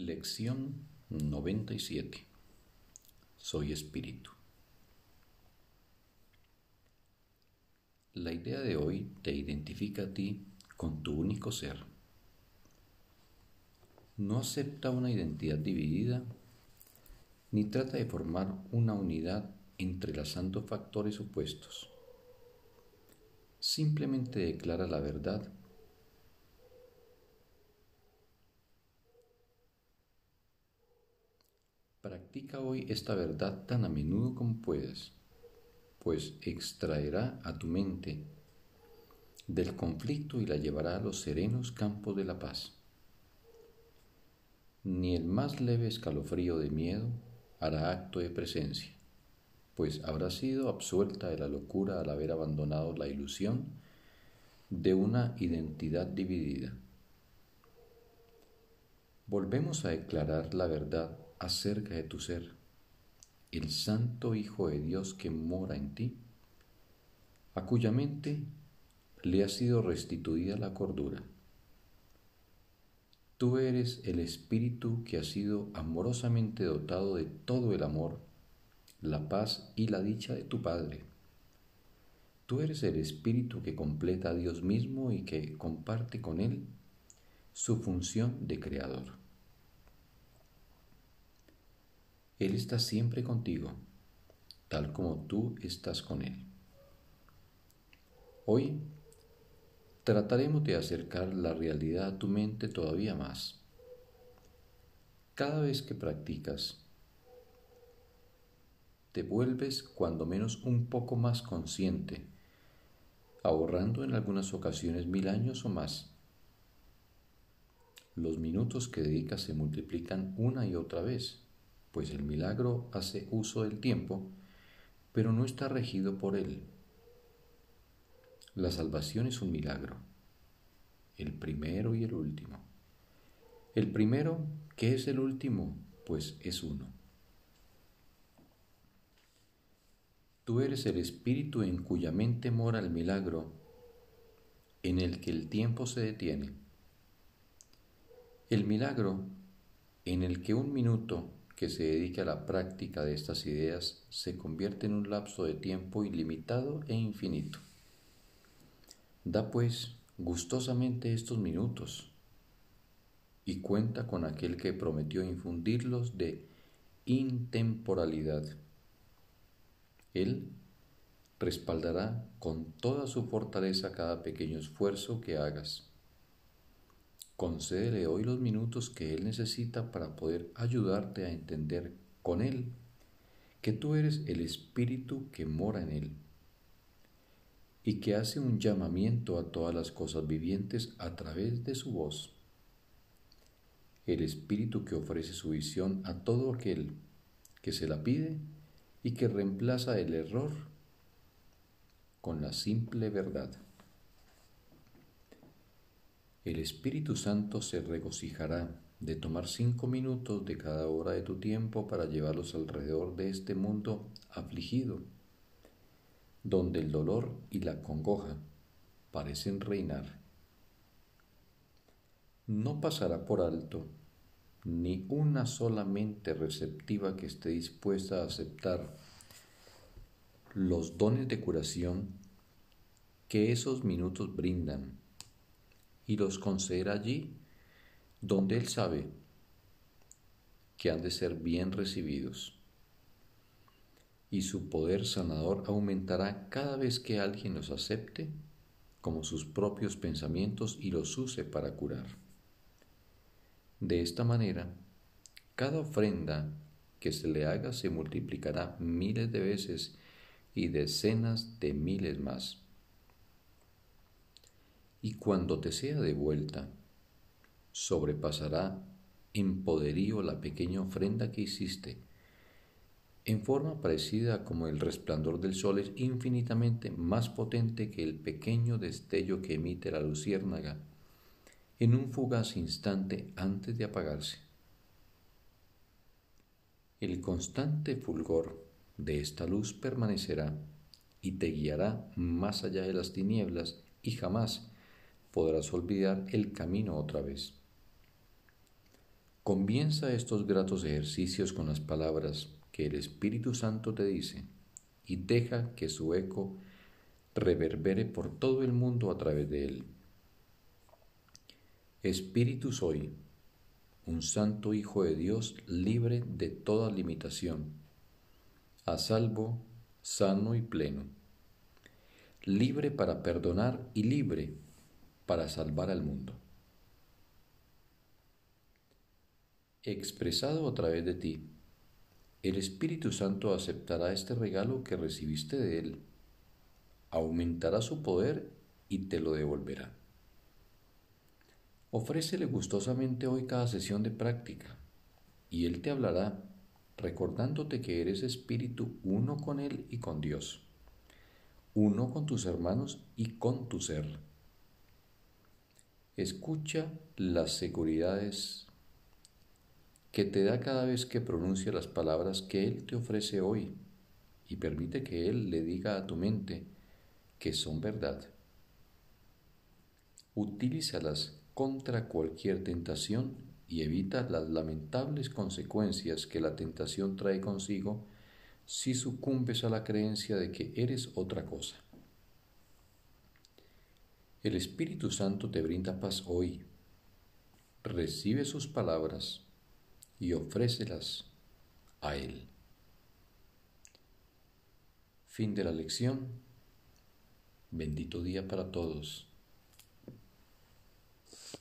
Lección 97 Soy espíritu. La idea de hoy te identifica a ti con tu único ser. No acepta una identidad dividida ni trata de formar una unidad entrelazando factores opuestos. Simplemente declara la verdad Practica hoy esta verdad tan a menudo como puedas, pues extraerá a tu mente del conflicto y la llevará a los serenos campos de la paz. Ni el más leve escalofrío de miedo hará acto de presencia, pues habrá sido absuelta de la locura al haber abandonado la ilusión de una identidad dividida. Volvemos a declarar la verdad acerca de tu ser, el Santo Hijo de Dios que mora en ti, a cuya mente le ha sido restituida la cordura. Tú eres el Espíritu que ha sido amorosamente dotado de todo el amor, la paz y la dicha de tu Padre. Tú eres el Espíritu que completa a Dios mismo y que comparte con Él su función de creador. Él está siempre contigo, tal como tú estás con Él. Hoy trataremos de acercar la realidad a tu mente todavía más. Cada vez que practicas, te vuelves cuando menos un poco más consciente, ahorrando en algunas ocasiones mil años o más. Los minutos que dedicas se multiplican una y otra vez pues el milagro hace uso del tiempo, pero no está regido por él. La salvación es un milagro, el primero y el último. El primero, ¿qué es el último? Pues es uno. Tú eres el espíritu en cuya mente mora el milagro, en el que el tiempo se detiene. El milagro en el que un minuto que se dedique a la práctica de estas ideas se convierte en un lapso de tiempo ilimitado e infinito. Da pues gustosamente estos minutos y cuenta con aquel que prometió infundirlos de intemporalidad. Él respaldará con toda su fortaleza cada pequeño esfuerzo que hagas Concédele hoy los minutos que Él necesita para poder ayudarte a entender con Él que tú eres el Espíritu que mora en Él y que hace un llamamiento a todas las cosas vivientes a través de su voz. El Espíritu que ofrece su visión a todo aquel que se la pide y que reemplaza el error con la simple verdad. El Espíritu Santo se regocijará de tomar cinco minutos de cada hora de tu tiempo para llevarlos alrededor de este mundo afligido, donde el dolor y la congoja parecen reinar. No pasará por alto ni una sola mente receptiva que esté dispuesta a aceptar los dones de curación que esos minutos brindan y los concederá allí donde Él sabe que han de ser bien recibidos. Y su poder sanador aumentará cada vez que alguien los acepte como sus propios pensamientos y los use para curar. De esta manera, cada ofrenda que se le haga se multiplicará miles de veces y decenas de miles más y cuando te sea de vuelta, sobrepasará en poderío la pequeña ofrenda que hiciste. En forma parecida como el resplandor del sol es infinitamente más potente que el pequeño destello que emite la luciérnaga en un fugaz instante antes de apagarse. El constante fulgor de esta luz permanecerá y te guiará más allá de las tinieblas y jamás podrás olvidar el camino otra vez. Comienza estos gratos ejercicios con las palabras que el Espíritu Santo te dice y deja que su eco reverbere por todo el mundo a través de él. Espíritu soy, un santo Hijo de Dios libre de toda limitación, a salvo, sano y pleno, libre para perdonar y libre para salvar al mundo. Expresado a través de ti, el Espíritu Santo aceptará este regalo que recibiste de Él, aumentará su poder y te lo devolverá. Ofrécele gustosamente hoy cada sesión de práctica y Él te hablará recordándote que eres espíritu uno con Él y con Dios, uno con tus hermanos y con tu ser. Escucha las seguridades que te da cada vez que pronuncia las palabras que Él te ofrece hoy y permite que Él le diga a tu mente que son verdad. Utilízalas contra cualquier tentación y evita las lamentables consecuencias que la tentación trae consigo si sucumbes a la creencia de que eres otra cosa. El Espíritu Santo te brinda paz hoy. Recibe sus palabras y ofrécelas a Él. Fin de la lección. Bendito día para todos.